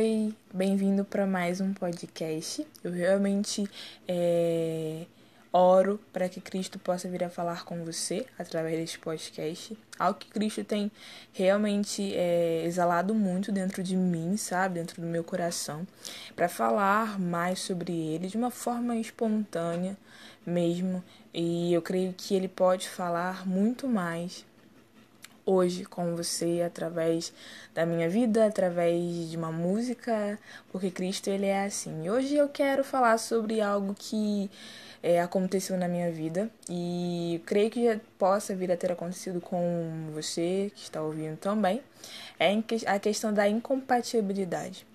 Oi, bem-vindo para mais um podcast. Eu realmente é, oro para que Cristo possa vir a falar com você através deste podcast. Algo que Cristo tem realmente é, exalado muito dentro de mim, sabe? Dentro do meu coração, para falar mais sobre ele de uma forma espontânea mesmo. E eu creio que ele pode falar muito mais hoje com você através da minha vida, através de uma música, porque Cristo ele é assim. E hoje eu quero falar sobre algo que é, aconteceu na minha vida e creio que já possa vir a ter acontecido com você que está ouvindo também. É a questão da incompatibilidade.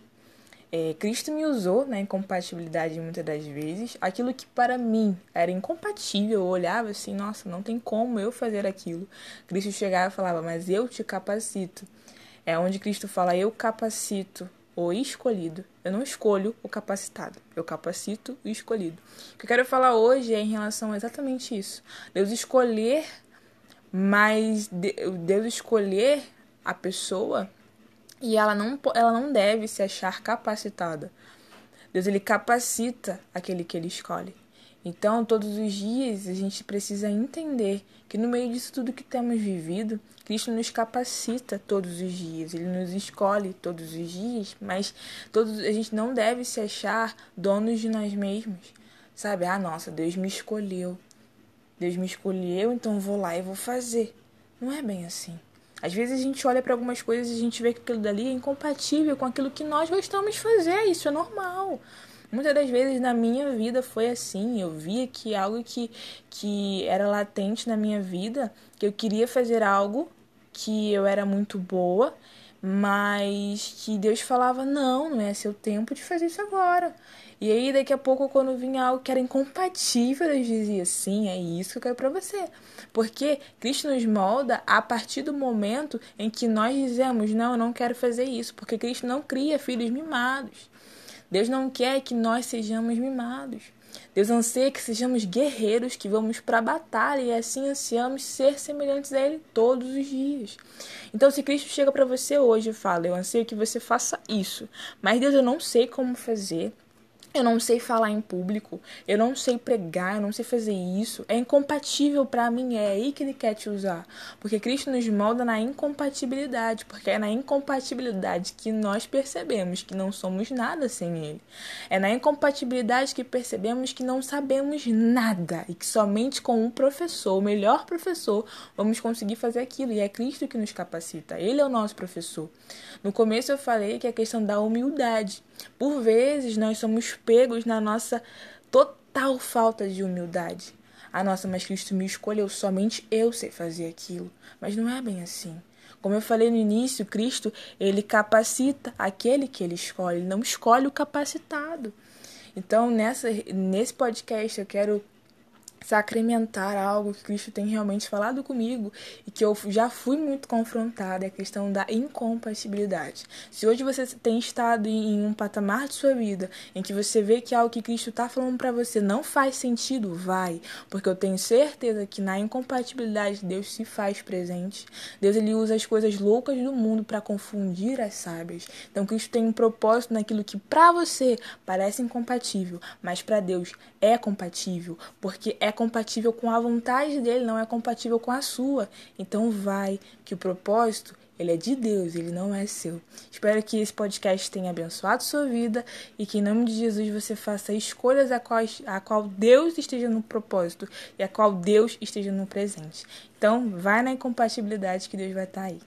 É, Cristo me usou na incompatibilidade muitas das vezes. Aquilo que para mim era incompatível, eu olhava assim, nossa, não tem como eu fazer aquilo. Cristo chegava e falava, mas eu te capacito. É onde Cristo fala, eu capacito o escolhido. Eu não escolho o capacitado, eu capacito o escolhido. O que eu quero falar hoje é em relação a exatamente isso. Deus escolher, mas Deus escolher a pessoa e ela não, ela não deve se achar capacitada. Deus ele capacita aquele que ele escolhe. Então, todos os dias a gente precisa entender que no meio disso tudo que temos vivido, Cristo nos capacita todos os dias, ele nos escolhe todos os dias, mas todos a gente não deve se achar donos de nós mesmos. Sabe? Ah, nossa, Deus me escolheu. Deus me escolheu, então vou lá e vou fazer. Não é bem assim. Às vezes a gente olha para algumas coisas e a gente vê que aquilo dali é incompatível com aquilo que nós gostamos de fazer. Isso é normal. Muitas das vezes na minha vida foi assim. Eu via que algo que, que era latente na minha vida, que eu queria fazer algo que eu era muito boa, mas que Deus falava: não, não é seu tempo de fazer isso agora. E aí, daqui a pouco, quando vinha algo que era incompatível, Deus dizia: sim, é isso que eu quero para você. Porque Cristo nos molda a partir do momento em que nós dizemos: não, eu não quero fazer isso. Porque Cristo não cria filhos mimados. Deus não quer que nós sejamos mimados. Deus anseia que sejamos guerreiros, que vamos para a batalha e assim ansiamos ser semelhantes a Ele todos os dias. Então, se Cristo chega para você hoje e fala: Eu anseio que você faça isso, mas Deus, eu não sei como fazer. Eu não sei falar em público, eu não sei pregar, eu não sei fazer isso. É incompatível para mim, é aí que ele quer te usar. Porque Cristo nos molda na incompatibilidade, porque é na incompatibilidade que nós percebemos que não somos nada sem ele. É na incompatibilidade que percebemos que não sabemos nada e que somente com um professor, o melhor professor, vamos conseguir fazer aquilo. E é Cristo que nos capacita, ele é o nosso professor. No começo eu falei que é a questão da humildade. Por vezes nós somos pegos na nossa total falta de humildade. Ah, nossa, mas Cristo me escolheu, somente eu sei fazer aquilo. Mas não é bem assim. Como eu falei no início, Cristo, ele capacita aquele que ele escolhe, não escolhe o capacitado. Então, nessa, nesse podcast, eu quero sacramentar algo que Cristo tem realmente falado comigo e que eu já fui muito confrontada, é a questão da incompatibilidade. Se hoje você tem estado em um patamar de sua vida em que você vê que algo que Cristo está falando para você não faz sentido, vai, porque eu tenho certeza que na incompatibilidade Deus se faz presente. Deus ele usa as coisas loucas do mundo para confundir as sábias. Então Cristo tem um propósito naquilo que para você parece incompatível, mas para Deus é compatível, porque é compatível com a vontade dele, não é compatível com a sua. Então vai, que o propósito ele é de Deus, ele não é seu. Espero que esse podcast tenha abençoado sua vida e que em nome de Jesus você faça escolhas a qual, a qual Deus esteja no propósito e a qual Deus esteja no presente. Então, vai na incompatibilidade que Deus vai estar aí.